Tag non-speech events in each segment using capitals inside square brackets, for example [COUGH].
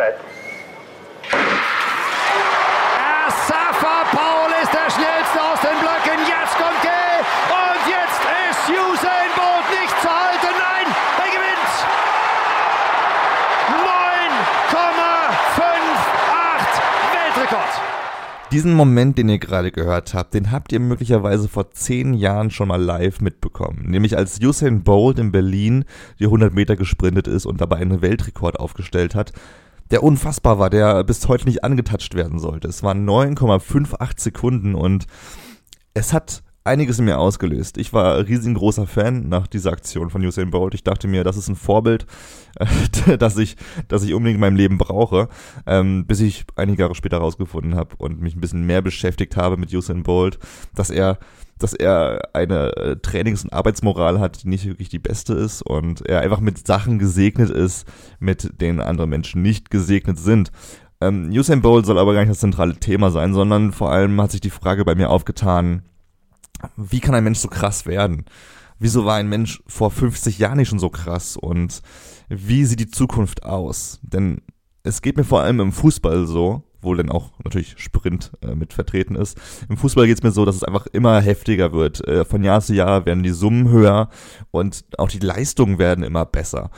set. Safa Paul ist der schnellste aus den Blöcken. Jetzt kommt Gay und jetzt ist Usain Bolt nicht zu halten. Nein, er gewinnt. 9,58 Weltrekord. Diesen Moment, den ihr gerade gehört habt, den habt ihr möglicherweise vor zehn Jahren schon mal live mitbekommen. Nämlich als Usain Bolt in Berlin die 100 Meter gesprintet ist und dabei einen Weltrekord aufgestellt hat, der unfassbar war, der bis heute nicht angetatscht werden sollte. Es waren 9,58 Sekunden und es hat einiges in mir ausgelöst. Ich war riesengroßer Fan nach dieser Aktion von Usain Bolt. Ich dachte mir, das ist ein Vorbild, äh, [LAUGHS] das ich, das ich unbedingt in meinem Leben brauche, ähm, bis ich einige Jahre später herausgefunden habe und mich ein bisschen mehr beschäftigt habe mit Usain Bolt, dass er dass er eine äh, Trainings- und Arbeitsmoral hat, die nicht wirklich die beste ist und er einfach mit Sachen gesegnet ist, mit denen andere Menschen nicht gesegnet sind. Ähm, Usain Bolt soll aber gar nicht das zentrale Thema sein, sondern vor allem hat sich die Frage bei mir aufgetan, wie kann ein Mensch so krass werden? Wieso war ein Mensch vor 50 Jahren nicht schon so krass? Und wie sieht die Zukunft aus? Denn es geht mir vor allem im Fußball so, wo dann auch natürlich Sprint äh, mit vertreten ist. Im Fußball geht es mir so, dass es einfach immer heftiger wird. Äh, von Jahr zu Jahr werden die Summen höher und auch die Leistungen werden immer besser.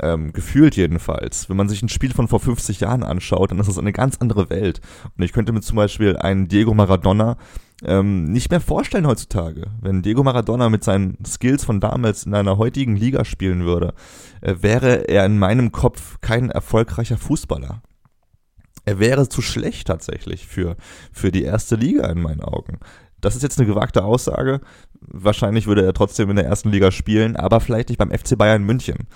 Ähm, gefühlt jedenfalls. Wenn man sich ein Spiel von vor 50 Jahren anschaut, dann ist das eine ganz andere Welt. Und ich könnte mir zum Beispiel einen Diego Maradona ähm, nicht mehr vorstellen heutzutage. Wenn Diego Maradona mit seinen Skills von damals in einer heutigen Liga spielen würde, äh, wäre er in meinem Kopf kein erfolgreicher Fußballer. Er wäre zu schlecht tatsächlich für, für die erste Liga in meinen Augen. Das ist jetzt eine gewagte Aussage. Wahrscheinlich würde er trotzdem in der ersten Liga spielen, aber vielleicht nicht beim FC Bayern München.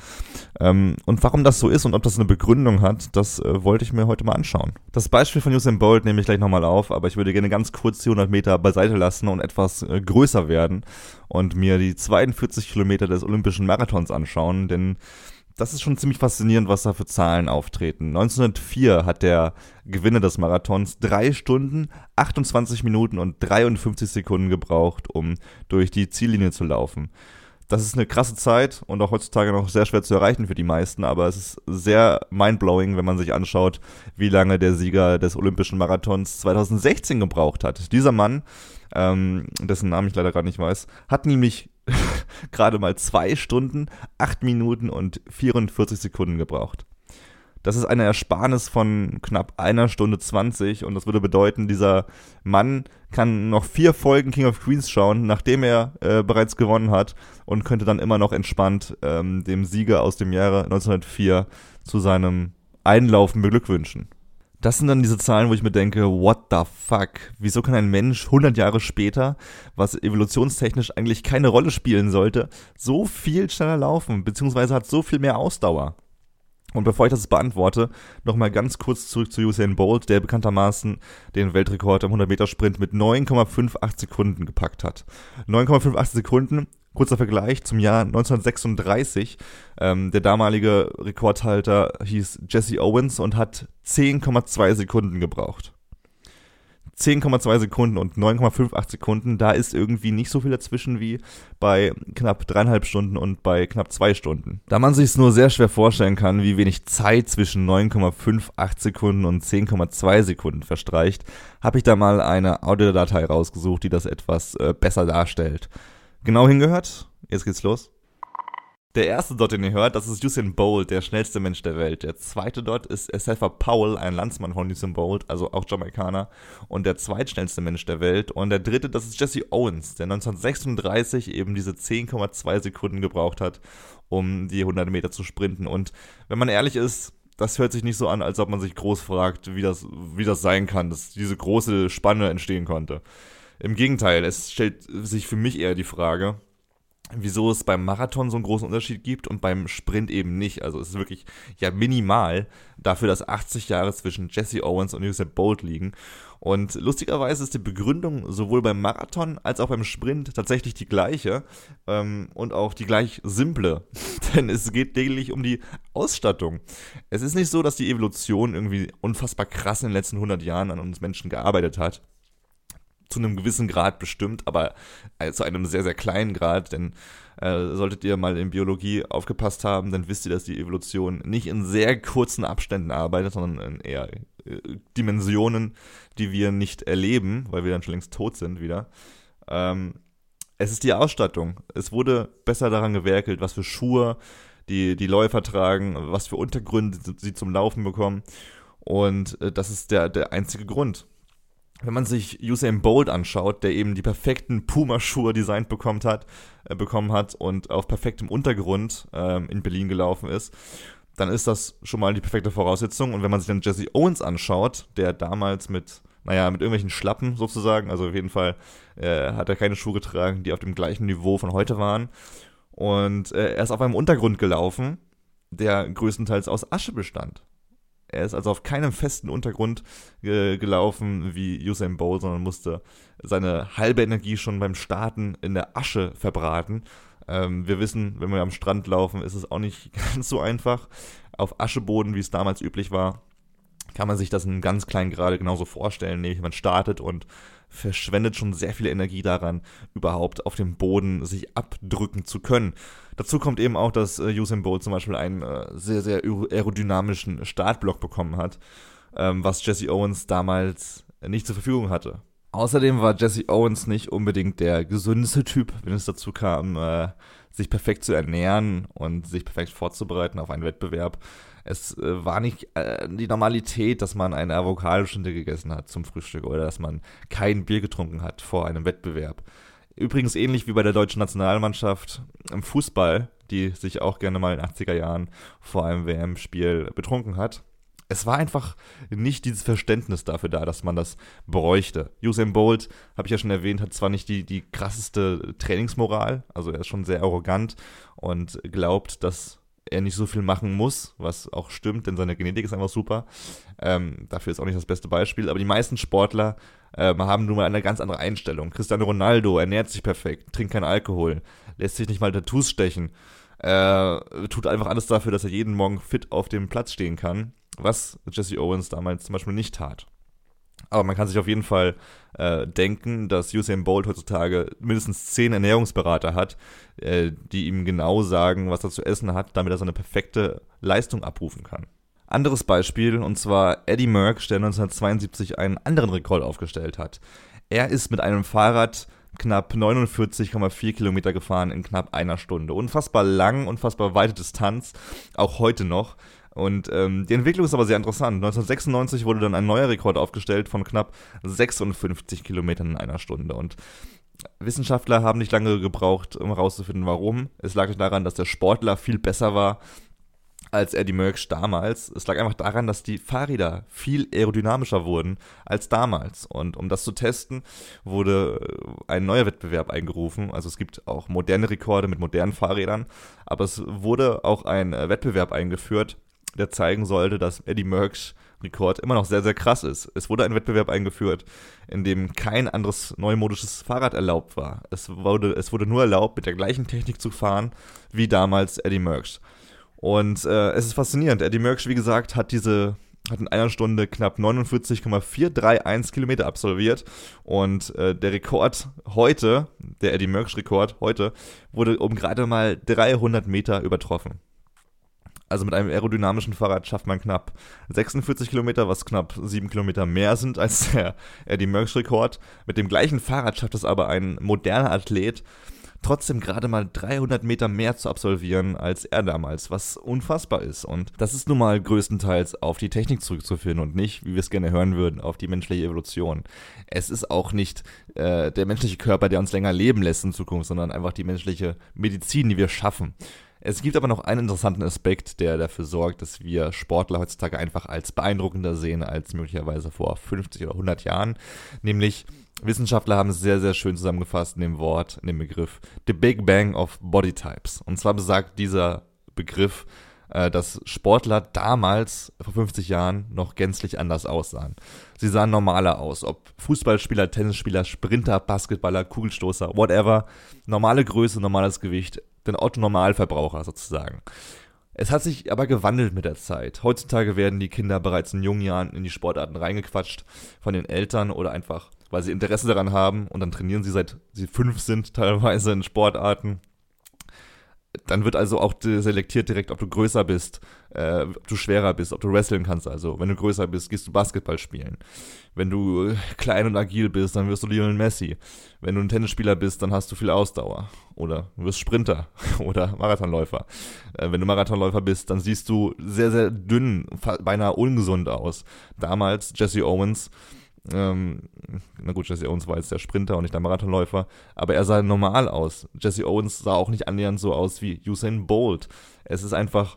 Ähm, und warum das so ist und ob das eine Begründung hat, das äh, wollte ich mir heute mal anschauen. Das Beispiel von Usain Bolt nehme ich gleich nochmal auf, aber ich würde gerne ganz kurz die 100 Meter beiseite lassen und etwas äh, größer werden und mir die 42 Kilometer des Olympischen Marathons anschauen, denn das ist schon ziemlich faszinierend, was da für Zahlen auftreten. 1904 hat der Gewinner des Marathons drei Stunden, 28 Minuten und 53 Sekunden gebraucht, um durch die Ziellinie zu laufen. Das ist eine krasse Zeit und auch heutzutage noch sehr schwer zu erreichen für die meisten, aber es ist sehr mindblowing, wenn man sich anschaut, wie lange der Sieger des Olympischen Marathons 2016 gebraucht hat. Dieser Mann, ähm, dessen Namen ich leider gerade nicht weiß, hat nämlich [LAUGHS] gerade mal zwei Stunden, acht Minuten und 44 Sekunden gebraucht. Das ist eine Ersparnis von knapp einer Stunde 20 und das würde bedeuten, dieser Mann kann noch vier Folgen King of Queens schauen, nachdem er äh, bereits gewonnen hat und könnte dann immer noch entspannt ähm, dem Sieger aus dem Jahre 1904 zu seinem Einlaufen beglückwünschen das sind dann diese Zahlen, wo ich mir denke, what the fuck? Wieso kann ein Mensch 100 Jahre später, was evolutionstechnisch eigentlich keine Rolle spielen sollte, so viel schneller laufen, beziehungsweise hat so viel mehr Ausdauer? Und bevor ich das beantworte, nochmal ganz kurz zurück zu Usain Bolt, der bekanntermaßen den Weltrekord am 100-Meter-Sprint mit 9,58 Sekunden gepackt hat. 9,58 Sekunden Kurzer Vergleich zum Jahr 1936. Ähm, der damalige Rekordhalter hieß Jesse Owens und hat 10,2 Sekunden gebraucht. 10,2 Sekunden und 9,58 Sekunden, da ist irgendwie nicht so viel dazwischen wie bei knapp dreieinhalb Stunden und bei knapp zwei Stunden. Da man sich es nur sehr schwer vorstellen kann, wie wenig Zeit zwischen 9,58 Sekunden und 10,2 Sekunden verstreicht, habe ich da mal eine Audiodatei rausgesucht, die das etwas äh, besser darstellt genau hingehört. Jetzt geht's los. Der erste dort, den ihr hört, das ist Usain Bolt, der schnellste Mensch der Welt. Der zweite dort ist Sefa Powell, ein Landsmann von Usain Bolt, also auch Jamaikaner. Und der zweitschnellste Mensch der Welt. Und der dritte, das ist Jesse Owens, der 1936 eben diese 10,2 Sekunden gebraucht hat, um die 100 Meter zu sprinten. Und wenn man ehrlich ist, das hört sich nicht so an, als ob man sich groß fragt, wie das, wie das sein kann, dass diese große Spanne entstehen konnte. Im Gegenteil, es stellt sich für mich eher die Frage, wieso es beim Marathon so einen großen Unterschied gibt und beim Sprint eben nicht. Also es ist wirklich ja minimal dafür, dass 80 Jahre zwischen Jesse Owens und Usain Bolt liegen. Und lustigerweise ist die Begründung sowohl beim Marathon als auch beim Sprint tatsächlich die gleiche ähm, und auch die gleich simple. [LAUGHS] Denn es geht lediglich um die Ausstattung. Es ist nicht so, dass die Evolution irgendwie unfassbar krass in den letzten 100 Jahren an uns Menschen gearbeitet hat zu einem gewissen Grad bestimmt, aber äh, zu einem sehr, sehr kleinen Grad, denn Äh, solltet ihr mal in Biologie aufgepasst haben, dann wisst ihr, dass die Evolution nicht in sehr kurzen Abständen arbeitet, sondern in eher äh, Dimensionen, die wir nicht erleben, weil wir dann schon längst tot sind wieder. Ähm, es ist die Ausstattung. Es wurde besser daran gewerkelt, was für Schuhe die, die Läufer tragen, was für Untergründe sie zum Laufen bekommen. Und äh, das ist der, der einzige Grund. Wenn man sich Usain Bolt anschaut, der eben die perfekten Puma-Schuhe designt bekommen hat, äh, bekommen hat und auf perfektem Untergrund ähm, in Berlin gelaufen ist, dann ist das schon mal die perfekte Voraussetzung. Und wenn man sich dann Jesse Owens anschaut, der damals mit naja, mit irgendwelchen Schlappen sozusagen. Also auf jeden Fall äh, hat er keine Schuhe getragen, die auf dem gleichen Niveau von heute waren. Und äh, er ist auf einem Untergrund gelaufen, der größtenteils aus Asche bestand. Er ist also auf keinem festen Untergrund äh, gelaufen wie Usain Bolt, sondern musste seine halbe Energie schon beim Starten in der Asche verbraten. Ähm, wir wissen, wenn wir am Strand laufen, ist es auch nicht [LAUGHS] ganz so einfach. Auf Ascheboden, wie es damals üblich war, kann man sich das in ganz kleinen Grade genauso vorstellen, nämlich man startet und verschwendet schon sehr viel Energie daran, überhaupt auf dem Boden sich abdrücken zu können. Dazu kommt eben auch, dass äh, Usain Bolt zum Beispiel einen äh, sehr, sehr aerodynamischen Startblock bekommen hat, ähm, was Jesse Owens damals nicht zur Verfügung hatte. Außerdem war Jesse Owens nicht unbedingt der gesündeste Typ, wenn es dazu kam, äh, sich perfekt zu ernähren und sich perfekt vorzubereiten auf einen Wettbewerb. Es äh, war nicht äh, die Normalität, dass man eine Avocado-Schnitzel gegessen hat zum Frühstück oder dass man kein Bier getrunken hat vor einem Wettbewerb. Übrigens ähnlich wie bei der deutschen Nationalmannschaft im Fußball, die sich auch gerne mal in den 80er Jahren vor einem WM-Spiel betrunken hat. Es war einfach nicht dieses Verständnis dafür da, dass man das bräuchte. Usain Bolt, habe ich ja schon erwähnt, hat zwar nicht die, die krasseste Trainingsmoral, also er ist schon sehr arrogant und glaubt, dass er nicht so viel machen muss, was auch stimmt, denn seine Genetik ist einfach super. Ähm, dafür ist auch nicht das beste Beispiel. Aber die meisten Sportler äh, haben nun mal eine ganz andere Einstellung. Cristiano Ronaldo ernährt sich perfekt, trinkt keinen Alkohol, lässt sich nicht mal Tattoos stechen, äh, tut einfach alles dafür, dass er jeden Morgen fit auf dem Platz stehen kann, was Jesse Owens damals zum Beispiel nicht tat. Aber man kann sich auf jeden Fall äh, denken, dass Usain Bolt heutzutage mindestens zehn Ernährungsberater hat, äh, die ihm genau sagen, was er zu essen hat, damit er seine perfekte Leistung abrufen kann. Anderes Beispiel, und zwar Eddie Merckx, der 1972 einen anderen Rekord aufgestellt hat. Er ist mit einem Fahrrad knapp 49,4 Kilometer gefahren in knapp einer Stunde. Unfassbar lang, unfassbar weite Distanz, auch heute noch. Und ähm, die Entwicklung ist aber sehr interessant. 1996 wurde dann ein neuer Rekord aufgestellt von knapp 56 Kilometern in einer Stunde. Und Wissenschaftler haben nicht lange gebraucht, um herauszufinden, warum. Es lag daran, dass der Sportler viel besser war als Eddie Merckx damals. Es lag einfach daran, dass die Fahrräder viel aerodynamischer wurden als damals. Und um das zu testen, wurde ein neuer Wettbewerb eingerufen. Also es gibt auch moderne Rekorde mit modernen Fahrrädern, aber es wurde auch ein Wettbewerb eingeführt, der zeigen sollte, dass Eddie Merckx Rekord immer noch sehr, sehr krass ist. Es wurde ein Wettbewerb eingeführt, in dem kein anderes neumodisches Fahrrad erlaubt war. Es wurde, es wurde nur erlaubt, mit der gleichen Technik zu fahren wie damals Eddie Merckx. Und äh, es ist faszinierend. Eddie Merckx, wie gesagt, hat diese hat in einer Stunde knapp 49,431 Kilometer absolviert und äh, der Rekord heute, der Eddie Merckx Rekord heute, wurde um gerade mal 300 Meter übertroffen. Also mit einem aerodynamischen Fahrrad schafft man knapp 46 Kilometer, was knapp 7 Kilometer mehr sind als der [LAUGHS] Eddie Merckx Rekord. Mit dem gleichen Fahrrad schafft es aber ein moderner Athlet trotzdem gerade mal 300 Meter mehr zu absolvieren als er damals, was unfassbar ist. Und das ist nun mal größtenteils auf die Technik zurückzuführen und nicht, wie wir es gerne hören würden, auf die menschliche Evolution. Es ist auch nicht äh, der menschliche Körper, der uns länger leben lässt in Zukunft, sondern einfach die menschliche Medizin, die wir schaffen. Es gibt aber noch einen interessanten Aspekt, der dafür sorgt, dass wir Sportler heutzutage einfach als beeindruckender sehen als möglicherweise vor 50 oder 100 Jahren. Nämlich Wissenschaftler haben es sehr, sehr schön zusammengefasst in dem Wort, in dem Begriff The Big Bang of Body Types. Und zwar besagt dieser Begriff, äh, dass Sportler damals, vor 50 Jahren, noch gänzlich anders aussahen. Sie sahen normaler aus, ob Fußballspieler, Tennisspieler, Sprinter, Basketballer, Kugelstoßer, whatever. Normale Größe, normales Gewicht, den Otto-Normalverbraucher sozusagen. Es hat sich aber gewandelt mit der Zeit. Heutzutage werden die Kinder bereits in jungen Jahren in die Sportarten reingequatscht von den Eltern oder einfach, weil sie Interesse daran haben und dann trainieren sie seit sie fünf sind teilweise in Sportarten. dann wird also auch selektiert direkt, ob du größer bist, äh, ob du schwerer bist, ob du wresteln kannst. Also, wenn du größer bist, gehst du Basketball spielen. Wenn du klein und agil bist, dann wirst du Lionel Messi. Wenn du ein Tennisspieler bist, dann hast du viel Ausdauer. Oder du wirst Sprinter [LAUGHS] oder Marathonläufer. Äh, wenn du Marathonläufer bist, dann siehst du sehr, sehr dünn, beinahe ungesund aus. Damals Jesse Owens ähm, na gut, Jesse Owens war jetzt der Sprinter und nicht der Marathonläufer, aber er sah normal aus. Jesse Owens sah auch nicht annähernd so aus wie Usain Bolt. Es ist einfach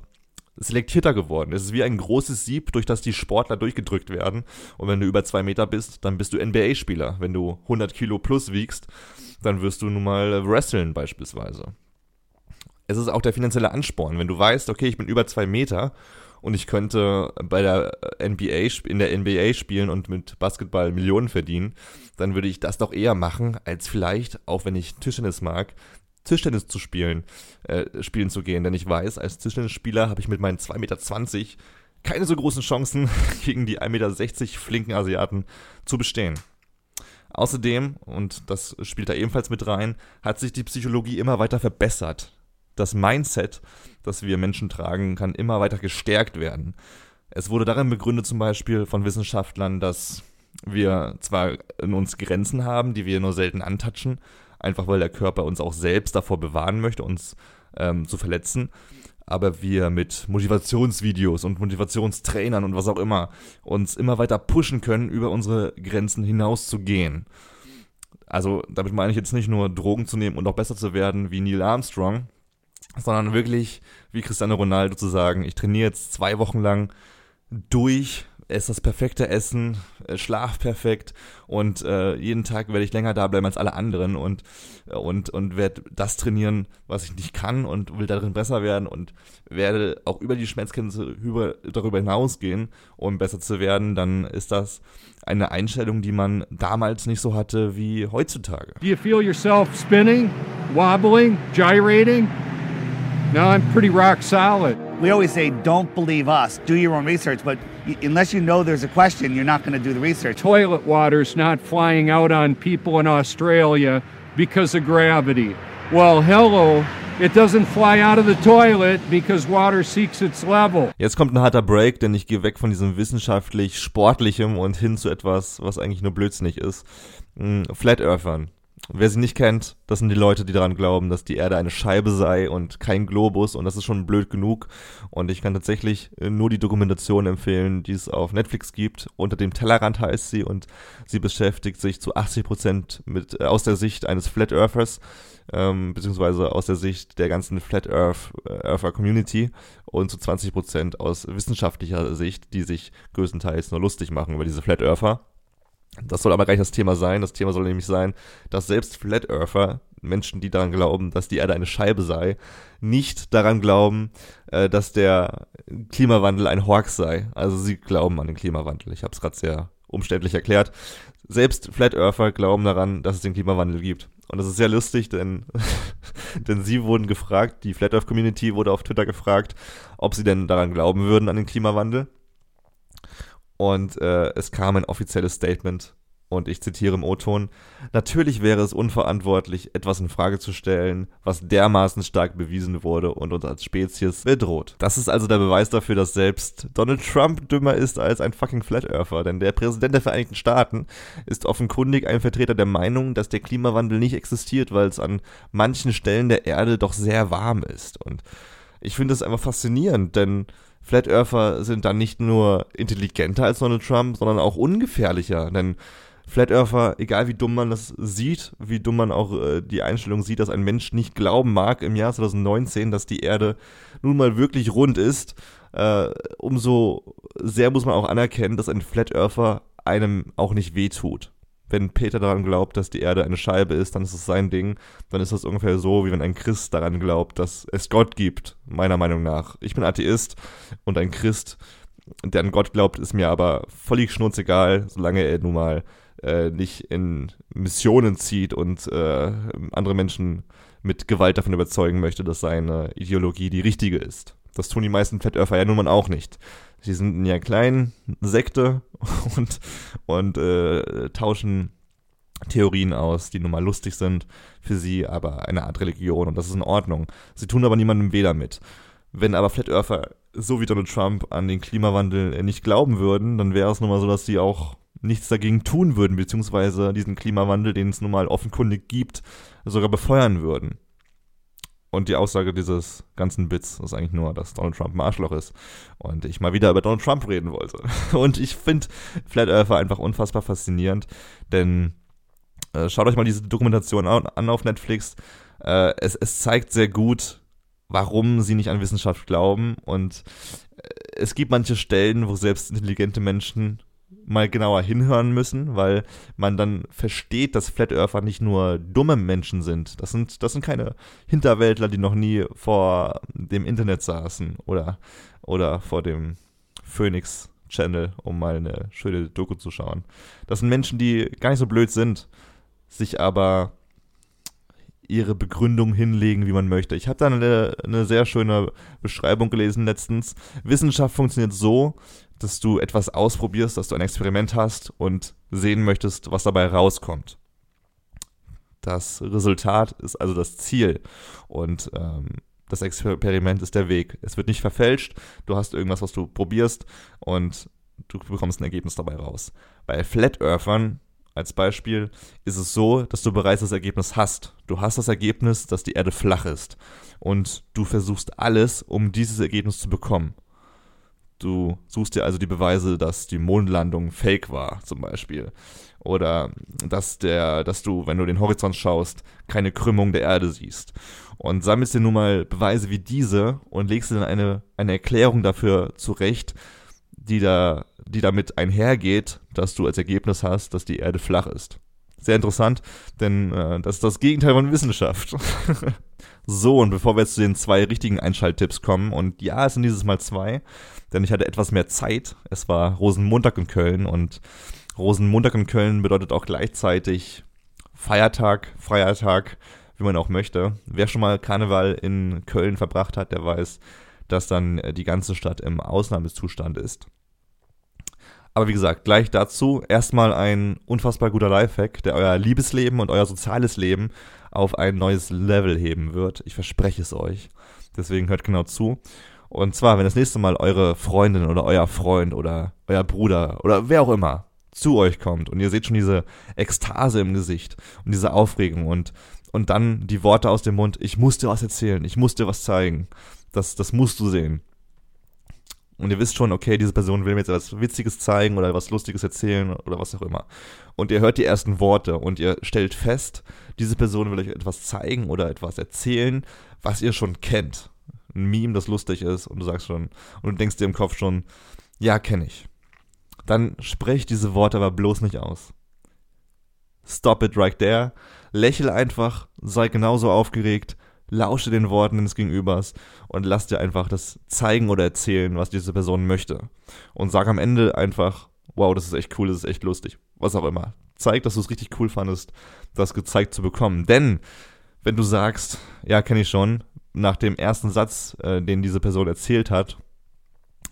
selektierter geworden. Es ist wie ein großes Sieb, durch das die Sportler durchgedrückt werden. Und wenn du über zwei Meter bist, dann bist du NBA-Spieler. Wenn du 100 Kilo plus wiegst, dann wirst du nun mal wresteln beispielsweise. Es ist auch der finanzielle Ansporn. Wenn du weißt, okay, ich bin über zwei Meter und ich könnte bei der NBA in der NBA spielen und mit Basketball Millionen verdienen, dann würde ich das doch eher machen, als vielleicht, auch wenn ich Tischtennis mag, Tischtennis zu spielen, äh, spielen zu gehen. Denn ich weiß, als Tischtennisspieler habe ich mit meinen 2,20 Meter keine so großen Chancen, [LAUGHS] gegen die 1,60 Meter flinken Asiaten zu bestehen. Außerdem, und das spielt da ebenfalls mit rein, hat sich die Psychologie immer weiter verbessert das Mindset, das wir Menschen tragen, kann immer weiter gestärkt werden. Es wurde darin begründet zum Beispiel von Wissenschaftlern, dass wir zwar in uns Grenzen haben, die wir nur selten antatschen, einfach weil der Körper uns auch selbst davor bewahren möchte, uns ähm, zu verletzen, aber wir mit Motivationsvideos und Motivationstrainern und was auch immer uns immer weiter pushen können, über unsere Grenzen hinaus zu gehen. Also damit meine ich jetzt nicht nur Drogen zu nehmen und auch besser zu werden wie Neil Armstrong, sondern wirklich wie Cristiano Ronaldo zu sagen, ich trainiere jetzt zwei Wochen lang durch, esse das perfekte Essen, äh, schlaf perfekt und äh, jeden Tag werde ich länger da bleiben als alle anderen und und und werde das trainieren, was ich nicht kann und will darin besser werden und werde auch über die Schmerzgrenze über, darüber hinausgehen, um besser zu werden, dann ist das eine Einstellung, die man damals nicht so hatte wie heutzutage. Do you feel yourself spinning, wobbling, gyrating? No, I'm pretty rock solid. We always say, don't believe us, do your own research, but unless you know there's a question, you're not going to do the research. Toilet water's not flying out on people in Australia because of gravity. Well, hello, It doesn't fly out of the toilet because water seeks its level. Jetzt kommt ein harter Break, denn ich gehe weg von diesem wissenschaftlich sportlichem und hin zu etwas, was eigentlich nur blödsinnig ist. Hm, Flat Earthern. Wer sie nicht kennt, das sind die Leute, die daran glauben, dass die Erde eine Scheibe sei und kein Globus und das ist schon blöd genug. Und ich kann tatsächlich äh, nur die Dokumentation empfehlen, die es auf Netflix gibt. Unter dem Tellerrand heißt sie und sie beschäftigt sich zu 80 Prozent mit äh, aus der Sicht eines Flat Earthers ähm, beziehungsweise aus der Sicht der ganzen Flat Earth, äh, Earther Community und zu 20 Prozent aus wissenschaftlicher Sicht, die sich größtenteils nur lustig machen über diese Flat Earther. Das soll aber gar nicht das Thema sein. Das Thema soll nämlich sein, dass selbst Flat Earther, Menschen, die daran glauben, dass die Erde eine Scheibe sei, nicht daran glauben, äh, dass der Klimawandel ein Horx sei. Also sie glauben an den Klimawandel. Ich habe es gerade sehr umständlich erklärt. Selbst Flat Earther glauben daran, dass es den Klimawandel gibt. Und das ist sehr lustig, denn, [LAUGHS] denn sie wurden gefragt, die Flat Earth Community wurde auf Twitter gefragt, ob sie denn daran glauben würden an den Klimawandel. Und äh, es kam ein offizielles Statement und ich zitiere im O-Ton, natürlich wäre es unverantwortlich, etwas in Frage zu stellen, was dermaßen stark bewiesen wurde und uns als Spezies bedroht. Das ist also der Beweis dafür, dass selbst Donald Trump dümmer ist als ein fucking Flat Earther, denn der Präsident der Vereinigten Staaten ist offenkundig ein Vertreter der Meinung, dass der Klimawandel nicht existiert, weil es an manchen Stellen der Erde doch sehr warm ist. Und ich finde das einfach faszinierend, denn Flat Earther sind dann nicht nur intelligenter als Donald Trump, sondern auch ungefährlicher. Denn Flat Earther, egal wie dumm man das sieht, wie dumm man auch äh, die Einstellung sieht, dass ein Mensch nicht glauben mag im Jahr 2019, dass die Erde nun mal wirklich rund ist, äh, umso sehr muss man auch anerkennen, dass ein Flat Earther einem auch nicht wehtut wenn Peter daran glaubt, dass die Erde eine Scheibe ist, dann ist es sein Ding. Dann ist das ungefähr so, wie wenn ein Christ daran glaubt, dass es Gott gibt, meiner Meinung nach. Ich bin Atheist und ein Christ, der an Gott glaubt, ist mir aber völlig schnurzegal, solange er nun mal äh, nicht in Missionen zieht und äh, andere Menschen mit Gewalt davon überzeugen möchte, dass seine Ideologie die richtige ist. Das tun die meisten Flat Earther ja nun mal auch nicht. Sie sind in einer kleinen Sekte [LAUGHS] und, und äh, tauschen Theorien aus, die nun mal lustig sind für sie, aber eine Art Religion und das ist in Ordnung. Sie tun aber niemandem weh damit. Wenn aber Flat Earther so wie Donald Trump an den Klimawandel nicht glauben würden, dann wäre es nun mal so, dass sie auch nichts dagegen tun würden, beziehungsweise diesen Klimawandel, den es nun mal offenkundig gibt, sogar befeuern würden. Und die Aussage dieses ganzen Bits ist eigentlich nur, dass Donald Trump ein Arschloch ist. Und ich mal wieder über Donald Trump reden wollte. [LAUGHS] Und ich finde Flat Earther einfach unfassbar faszinierend, denn äh, schaut euch mal diese Dokumentation an auf Netflix. Äh, es, es zeigt sehr gut, warum sie nicht an Wissenschaft glauben. Und äh, es gibt manche Stellen, wo selbst intelligente Menschen mal genauer hinhören müssen, weil man dann versteht, dass Flat Earther nicht nur dumme Menschen sind. Das sind, das sind keine Hinterwäldler, die noch nie vor dem Internet saßen oder, oder vor dem Phoenix Channel, um mal eine schöne Doku zu schauen. Das sind Menschen, die gar nicht so blöd sind, sich aber ihre Begründung hinlegen, wie man möchte. Ich habe da eine, eine sehr schöne Beschreibung gelesen letztens. Wissenschaft funktioniert so, dass du etwas ausprobierst, dass du ein Experiment hast und sehen möchtest, was dabei rauskommt. Das Resultat ist also das Ziel und ähm, das Experiment ist der Weg. Es wird nicht verfälscht, du hast irgendwas, was du probierst und du bekommst ein Ergebnis dabei raus. Bei Flat Earthern als Beispiel ist es so, dass du bereits das Ergebnis hast. Du hast das Ergebnis, dass die Erde flach ist und du versuchst alles, um dieses Ergebnis zu bekommen. Du suchst dir also die Beweise, dass die Mondlandung fake war, zum Beispiel. Oder dass der, dass du, wenn du den Horizont schaust, keine Krümmung der Erde siehst. Und sammelst dir nun mal Beweise wie diese und legst dir dann eine, eine Erklärung dafür zurecht, die da, die damit einhergeht, dass du als Ergebnis hast, dass die Erde flach ist. Sehr interessant, denn äh, das ist das Gegenteil von Wissenschaft. [LAUGHS] so, und bevor wir jetzt zu den zwei richtigen Einschalttipps kommen, und ja, es sind dieses Mal zwei, denn ich hatte etwas mehr Zeit. Es war Rosenmontag in Köln und Rosenmontag in Köln bedeutet auch gleichzeitig Feiertag, Feiertag, wie man auch möchte. Wer schon mal Karneval in Köln verbracht hat, der weiß, dass dann die ganze Stadt im Ausnahmezustand ist. Aber wie gesagt, gleich dazu erstmal ein unfassbar guter Lifehack, der euer Liebesleben und euer soziales Leben auf ein neues Level heben wird. Ich verspreche es euch. Deswegen hört genau zu. Und zwar, wenn das nächste Mal eure Freundin oder euer Freund oder euer Bruder oder wer auch immer zu euch kommt und ihr seht schon diese Ekstase im Gesicht und diese Aufregung und, und dann die Worte aus dem Mund, ich muss dir was erzählen, ich muss dir was zeigen. Das, das musst du sehen. Und ihr wisst schon, okay, diese Person will mir jetzt etwas Witziges zeigen oder was Lustiges erzählen oder was auch immer. Und ihr hört die ersten Worte und ihr stellt fest, diese Person will euch etwas zeigen oder etwas erzählen, was ihr schon kennt ein Meme, das lustig ist und du sagst schon, und du denkst dir im Kopf schon, ja, kenne ich. Dann sprech diese Worte aber bloß nicht aus. Stop it right there. Lächel einfach, sei genauso aufgeregt, lausche den Worten des Gegenübers und lass dir einfach das zeigen oder erzählen, was diese Person möchte. Und sag am Ende einfach, wow, das ist echt cool, das ist echt lustig. Was auch immer. Zeig, dass du es richtig cool fandest, das gezeigt zu bekommen. Denn, wenn du sagst, ja, kenne ich schon, nach dem ersten Satz, äh, den diese Person erzählt hat,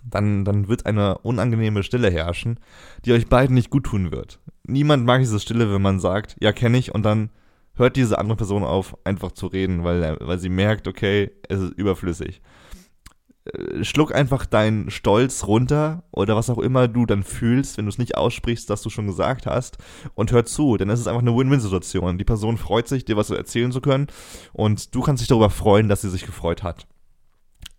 dann, dann wird eine unangenehme Stille herrschen, die euch beiden nicht gut tun wird. Niemand mag diese Stille, wenn man sagt, ja, kenne ich, und dann hört diese andere Person auf, einfach zu reden, weil, weil sie merkt, okay, es ist überflüssig. Äh, schluck einfach deinen Stolz runter oder was auch immer du dann fühlst, wenn du es nicht aussprichst, dass du schon gesagt hast und hör zu, denn es ist einfach eine Win-Win-Situation. Die Person freut sich, dir was erzählen zu können und du kannst dich darüber freuen, dass sie sich gefreut hat.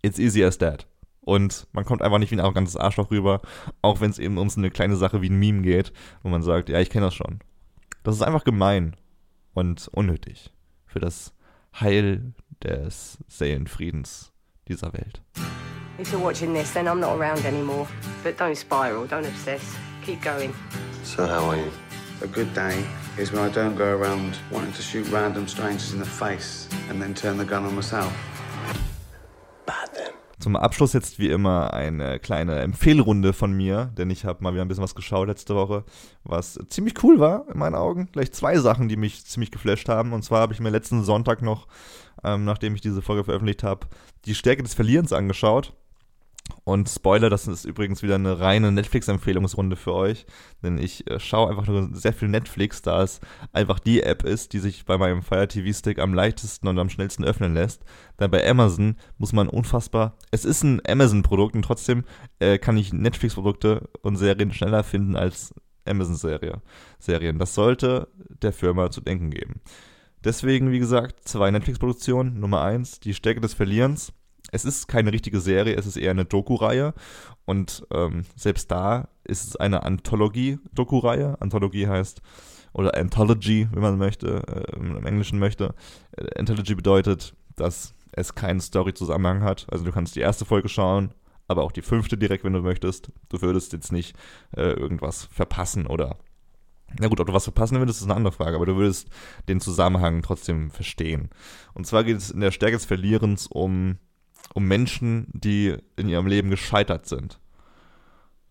It's easy as that. Und man kommt einfach nicht wie ein arrogantes Arschloch rüber, auch wenn es eben um so eine kleine Sache wie ein Meme geht, wo man sagt, ja, ich kenne das schon. Das ist einfach gemein und unnötig für das Heil des Seelenfriedens dieser Welt. If you're watching this, then I'm not around anymore. But don't spiral, don't obsess. Keep going. So how are you? A good day is when I don't go around wanting to shoot random strangers in the face and then turn the gun on myself. Bad then. Zum Abschluss jetzt wie immer eine kleine Empfehlrunde von mir, denn ich habe mal wieder ein bisschen was geschaut letzte Woche, was ziemlich cool war in meinen Augen. Gleich zwei Sachen, die mich ziemlich geflasht haben. Und zwar habe ich mir letzten Sonntag noch, ähm, nachdem ich diese Folge veröffentlicht habe, die Stärke des Verlierens angeschaut. Und Spoiler, das ist übrigens wieder eine reine Netflix-Empfehlungsrunde für euch, denn ich äh, schaue einfach nur sehr viel Netflix, da es einfach die App ist, die sich bei meinem Fire TV Stick am leichtesten und am schnellsten öffnen lässt. Dann bei Amazon muss man unfassbar, es ist ein Amazon-Produkt und trotzdem äh, kann ich Netflix-Produkte und Serien schneller finden als Amazon-Serie, Serien. Das sollte der Firma zu denken geben. Deswegen, wie gesagt, zwei Netflix-Produktionen. Nummer eins, die Stärke des Verlierens es ist keine richtige Serie, es ist eher eine Doku-Reihe. Und ähm, selbst da ist es eine Anthologie-Doku-Reihe. Anthologie heißt, oder Anthology, wenn man möchte, äh, im Englischen möchte. Äh, Anthology bedeutet, dass es keinen Story-Zusammenhang hat. Also du kannst die erste Folge schauen, aber auch die fünfte direkt, wenn du möchtest. Du würdest jetzt nicht äh, irgendwas verpassen oder na gut, ob du was verpassen würdest, ist eine andere Frage, aber du würdest den Zusammenhang trotzdem verstehen. Und zwar geht es in der Stärke des Verlierens um um Menschen, die in ihrem Leben gescheitert sind.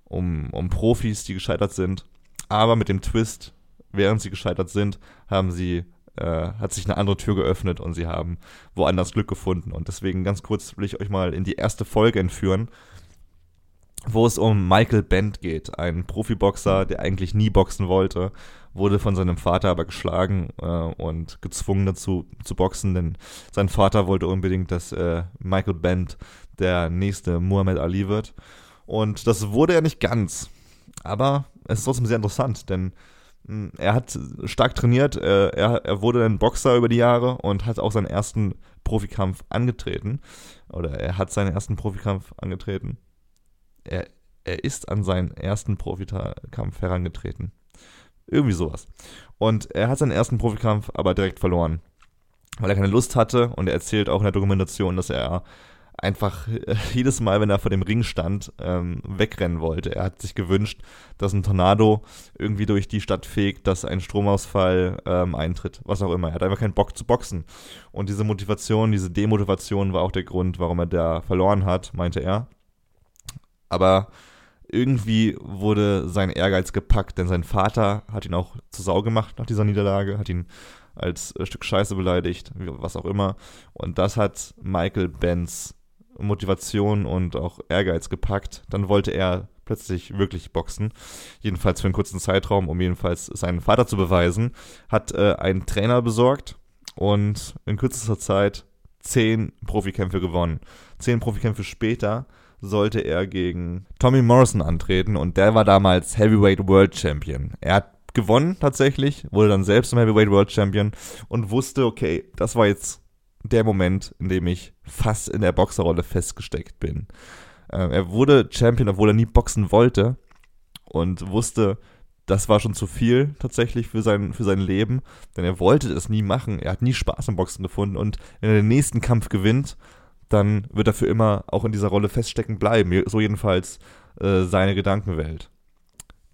Um, um Profis, die gescheitert sind. Aber mit dem Twist, während sie gescheitert sind, haben sie, äh, hat sich eine andere Tür geöffnet und sie haben woanders Glück gefunden. Und deswegen ganz kurz will ich euch mal in die erste Folge entführen, wo es um Michael Bent geht, ein Profiboxer, der eigentlich nie boxen wollte wurde von seinem Vater aber geschlagen äh, und gezwungen dazu zu boxen, denn sein Vater wollte unbedingt, dass äh, Michael Bent der nächste Muhammad Ali wird. Und das wurde er nicht ganz. Aber es ist trotzdem sehr interessant, denn mh, hm, er hat stark trainiert, äh, er, er wurde ein Boxer über die Jahre und hat auch seinen ersten Profikampf angetreten. Oder er hat seinen ersten Profikampf angetreten. Er, er ist an seinen ersten Profikampf herangetreten. Irgendwie sowas. Und er hat seinen ersten Profikampf aber direkt verloren, weil er keine Lust hatte und er erzählt auch in der Dokumentation, dass er einfach [LAUGHS] jedes Mal, wenn er vor dem Ring stand, ähm, wegrennen wollte. Er hat sich gewünscht, dass ein Tornado irgendwie durch die Stadt fegt, dass ein Stromausfall ähm, eintritt, was auch immer. Er hat einfach keinen Bock zu boxen. Und diese Motivation, diese Demotivation war auch der Grund, warum er da verloren hat, meinte er. Aber irgendwie wurde sein Ehrgeiz gepackt, denn sein Vater hat ihn auch zur Sau gemacht nach dieser Niederlage, hat ihn als äh, Stück Scheiße beleidigt, was auch immer. Und das hat Michael Benz Motivation und auch Ehrgeiz gepackt. Dann wollte er plötzlich wirklich boxen. Jedenfalls für einen kurzen Zeitraum, um jedenfalls seinen Vater zu beweisen. Hat äh, einen Trainer besorgt und in kürzester Zeit zehn Profikämpfe gewonnen. Zehn Profikämpfe später sollte er gegen Tommy Morrison antreten und der war damals Heavyweight World Champion. Er hat gewonnen tatsächlich, wurde dann selbst zum Heavyweight World Champion und wusste, okay, das war jetzt der Moment, in dem ich fast in der Boxerrolle festgesteckt bin. Äh, er wurde Champion, obwohl er nie boxen wollte und wusste, das war schon zu viel tatsächlich für sein, für sein Leben, denn er wollte das nie machen. Er hat nie Spaß am Boxen gefunden und wenn er den nächsten Kampf gewinnt, dann wird er für immer auch in dieser Rolle feststecken bleiben. So jedenfalls äh, seine Gedankenwelt.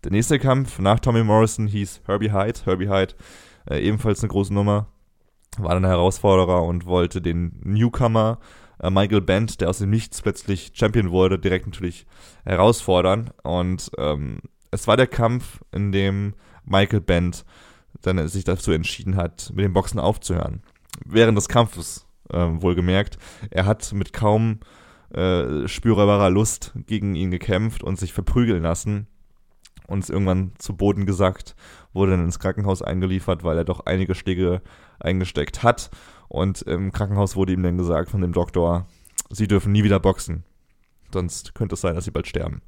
Der nächste Kampf nach Tommy Morrison hieß Herbie Hyde. Herbie Hyde, äh, ebenfalls eine große Nummer, war dann Herausforderer und wollte den Newcomer äh, Michael Bent, der aus dem Nichts plötzlich Champion wurde, direkt natürlich herausfordern. Und ähm, es war der Kampf, in dem Michael Bent dann sich dazu entschieden hat, mit dem Boxen aufzuhören. Während des Kampfes äh, wohlgemerkt. Er hat mit kaum äh, spürbarer Lust gegen ihn gekämpft und sich verprügeln lassen. und ist irgendwann zu Boden gesackt, wurde dann ins Krankenhaus eingeliefert, weil er doch einige Schläge eingesteckt hat. Und im Krankenhaus wurde ihm dann gesagt von dem Doktor, sie dürfen nie wieder boxen. Sonst könnte es sein, dass sie bald sterben.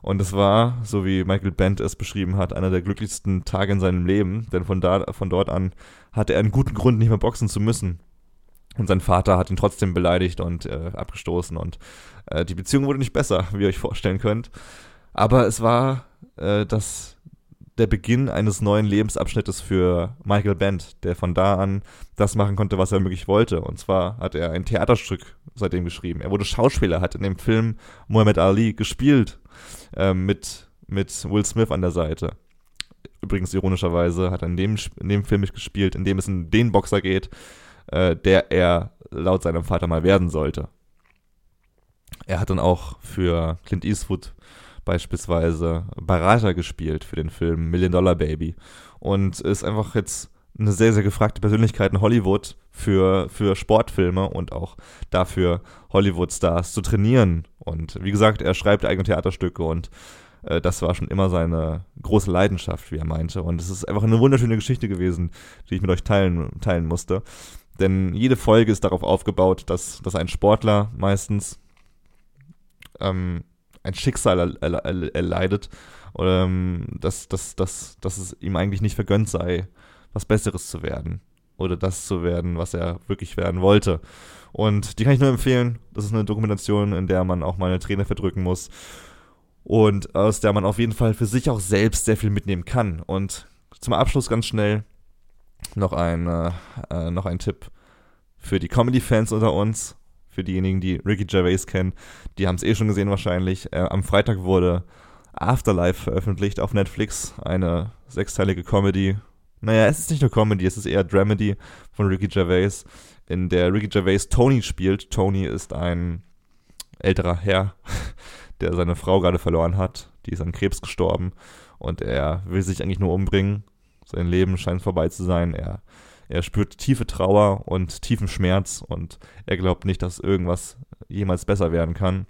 Und es war, so wie Michael Bent es beschrieben hat, einer der glücklichsten Tage in seinem Leben, denn von, da, von dort an hatte er einen guten Grund, nicht mehr boxen zu müssen. Und sein Vater hat ihn trotzdem beleidigt und äh, abgestoßen. Und äh, die Beziehung wurde nicht besser, [LAUGHS] wie ihr euch vorstellen könnt. Aber es war äh, das, der Beginn eines neuen Lebensabschnittes für Michael Bent, der von da an das machen konnte, was er möglich wollte. Und zwar hat er ein Theaterstück seitdem geschrieben. Er wurde Schauspieler, hat in dem Film Muhammad Ali gespielt äh, mit, mit Will Smith an der Seite. Übrigens ironischerweise hat er in dem, in dem Film mitgespielt, in dem es um den Boxer geht, äh, der er laut seinem Vater mal werden sollte. Er hat dann auch für Clint Eastwood beispielsweise Berater gespielt für den Film Million Dollar Baby und ist einfach jetzt eine sehr, sehr gefragte Persönlichkeit in Hollywood für, für Sportfilme und auch dafür Hollywood-Stars zu trainieren. Und wie gesagt, er schreibt eigene Theaterstücke und äh, das war schon immer seine große Leidenschaft, wie er meinte. Und es ist einfach eine wunderschöne Geschichte gewesen, die ich mit euch teilen, teilen musste. Denn jede Folge ist darauf aufgebaut, dass, dass ein Sportler meistens ähm, ein Schicksal erleidet, ähm, dass, dass, dass, dass es ihm eigentlich nicht vergönnt sei, was Besseres zu werden oder das zu werden, was er wirklich werden wollte. Und die kann ich nur empfehlen. Das ist eine Dokumentation, in der man auch mal eine Träne verdrücken muss und aus der man auf jeden Fall für sich auch selbst sehr viel mitnehmen kann. Und zum Abschluss ganz schnell noch ein, äh, äh noch ein Tipp für die Comedy-Fans unter uns, für diejenigen, die Ricky Gervais kennen. Die haben es eh schon gesehen wahrscheinlich. Äh, am Freitag wurde Afterlife veröffentlicht auf Netflix, eine sechsteilige Comedy naja, es ist nicht nur Comedy, es ist eher Dramedy von Ricky Gervais, in der Ricky Gervais Tony spielt. Tony ist ein älterer Herr, [LAUGHS] der seine Frau gerade verloren hat. Die ist an Krebs gestorben und er will sich eigentlich nur umbringen. Sein Leben scheint vorbei zu sein. Er, er spürt tiefe Trauer und tiefen Schmerz und er glaubt nicht, dass irgendwas jemals besser werden kann.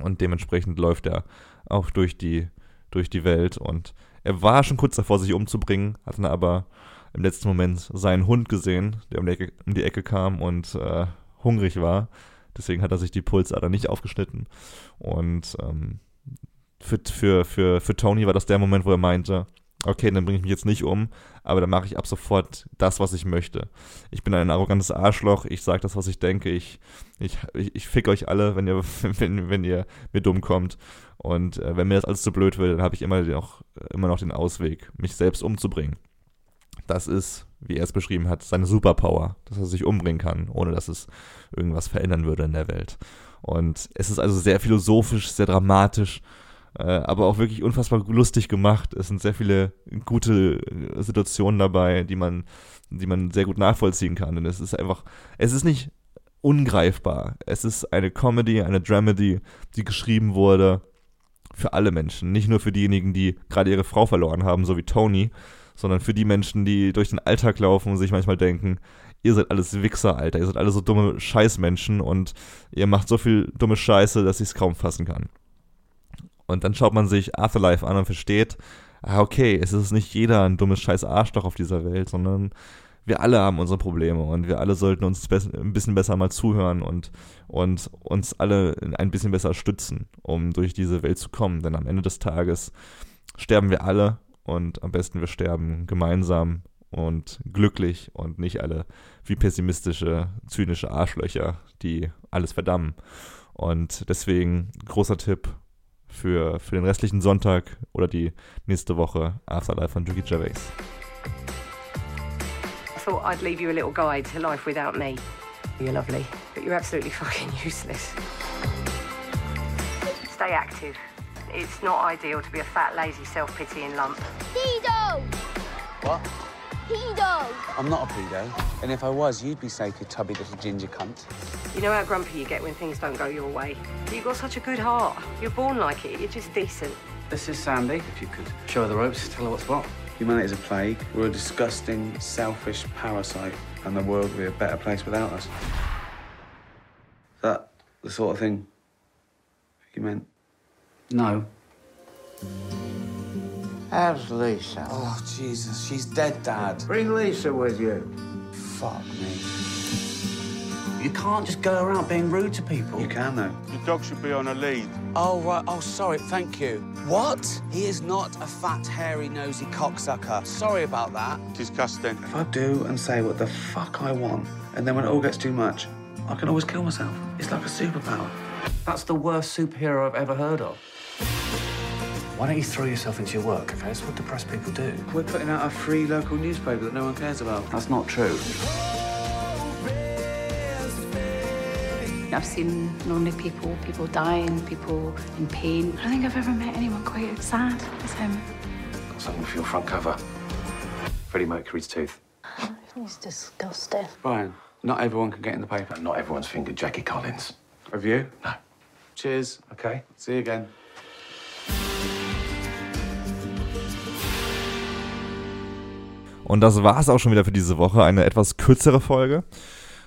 Und dementsprechend läuft er auch durch die, durch die Welt und er war schon kurz davor, sich umzubringen, hat dann aber im letzten Moment seinen Hund gesehen, der um die Ecke, um die Ecke kam und äh, hungrig war. Deswegen hat er sich die Pulsader nicht aufgeschnitten. Und ähm, für, für, für, für Tony war das der Moment, wo er meinte, okay, dann bringe ich mich jetzt nicht um, aber dann mache ich ab sofort das, was ich möchte. Ich bin ein arrogantes Arschloch, ich sage das, was ich denke, ich, ich, ich, fick euch alle, wenn ihr, [LAUGHS] wenn, wenn ihr mir dumm kommt. Und äh, wenn mir das alles zu blöd wird, dann habe ich immer noch, immer noch den Ausweg, mich selbst umzubringen. Das ist, wie er es beschrieben hat, seine Superpower, dass er sich umbringen kann, ohne dass es irgendwas verändern würde in der Welt. Und es ist also sehr philosophisch, sehr dramatisch, aber auch wirklich unfassbar lustig gemacht. Es sind sehr viele gute äh, Situationen dabei, die man, die man sehr gut nachvollziehen kann. Denn es ist einfach, es ist nicht ungreifbar. Es ist eine Comedy, eine Dramedy, die geschrieben wurde für alle Menschen. Nicht nur für diejenigen, die gerade ihre Frau verloren haben, so wie Tony, sondern für die Menschen, die durch den Alltag laufen und sich manchmal denken, ihr seid alles Wichser, Alter, ihr seid alle so dumme Scheißmenschen und ihr macht so viel dumme Scheiße, dass ich es kaum fassen kann. Und dann schaut man sich Afterlife an und versteht, ah, okay, es ist nicht jeder ein dummes Scheiß Arschloch auf dieser Welt, sondern wir alle haben unsere Probleme und wir alle sollten uns ein bisschen besser mal zuhören und, und uns alle ein bisschen besser stützen, um durch diese Welt zu kommen. Denn am Ende des Tages sterben wir alle und am besten wir sterben gemeinsam und glücklich und nicht alle wie pessimistische, zynische Arschlöcher, die alles verdammen. Und deswegen großer Tipp für, für den restlichen Sonntag oder die nächste Woche Afterlife von Ricky Gervais. thought I'd leave you a little guide to life without me. You're lovely, but you're absolutely [LAUGHS] fucking useless. Stay active. It's not ideal to be a fat, lazy, self-pitying lump. Pedo! What? Pedo! I'm not a pedo. And if I was, you'd be safe, you tubby little ginger cunt. You know how grumpy you get when things don't go your way. You've got such a good heart. You're born like it. You're just decent. This is Sandy. If you could show her the ropes, tell her what's what. Humanity is a plague. We're a disgusting, selfish parasite, and the world would be a better place without us. Is that the sort of thing you meant? No. How's Lisa? Oh, Jesus, she's dead, Dad. Bring Lisa with you. Fuck me. You can't just go around being rude to people. You can, though. The dog should be on a lead. Oh, right. Oh, sorry. Thank you. What? He is not a fat, hairy, nosy cocksucker. Sorry about that. Disgusting. If I do and say what the fuck I want, and then when it all gets too much, I can always kill myself. It's like a superpower. That's the worst superhero I've ever heard of. Why don't you throw yourself into your work, okay? That's what depressed people do. We're putting out a free local newspaper that no one cares about. That's not true. I've seen lonely people, people dying, people in pain. I don't think I've ever met anyone quite as sad as him. Got something for your front cover. Freddie Mercury's tooth. He's disgusting. Brian, not everyone can get in the paper. And not everyone's fingered Jackie Collins. Have you? No. Cheers. Okay. See you again. Und das war es auch schon wieder für diese Woche. Eine etwas kürzere Folge.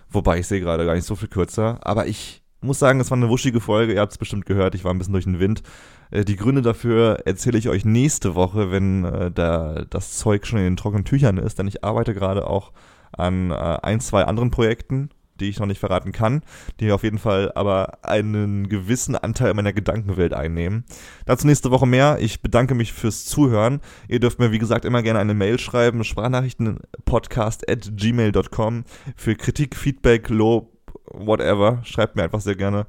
Wobei ich sehe gerade gar nicht so viel kürzer. Aber ich muss sagen, es war eine wuschige Folge. Ihr habt es bestimmt gehört. Ich war ein bisschen durch den Wind. Äh, die Gründe dafür erzähle ich euch nächste Woche, wenn äh, da das Zeug schon in den trockenen Tüchern ist. Denn ich arbeite gerade auch an äh, ein, zwei anderen Projekten die ich noch nicht verraten kann, die auf jeden Fall aber einen gewissen Anteil meiner Gedankenwelt einnehmen. Dazu nächste Woche mehr. Ich bedanke mich fürs Zuhören. Ihr dürft mir, wie gesagt, immer gerne eine Mail schreiben, Sprachnachrichtenpodcast at gmail.com für Kritik, Feedback, Lob, whatever. Schreibt mir einfach sehr gerne,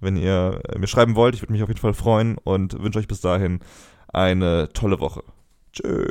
wenn ihr mir schreiben wollt. Ich würde mich auf jeden Fall freuen und wünsche euch bis dahin eine tolle Woche. Tschö.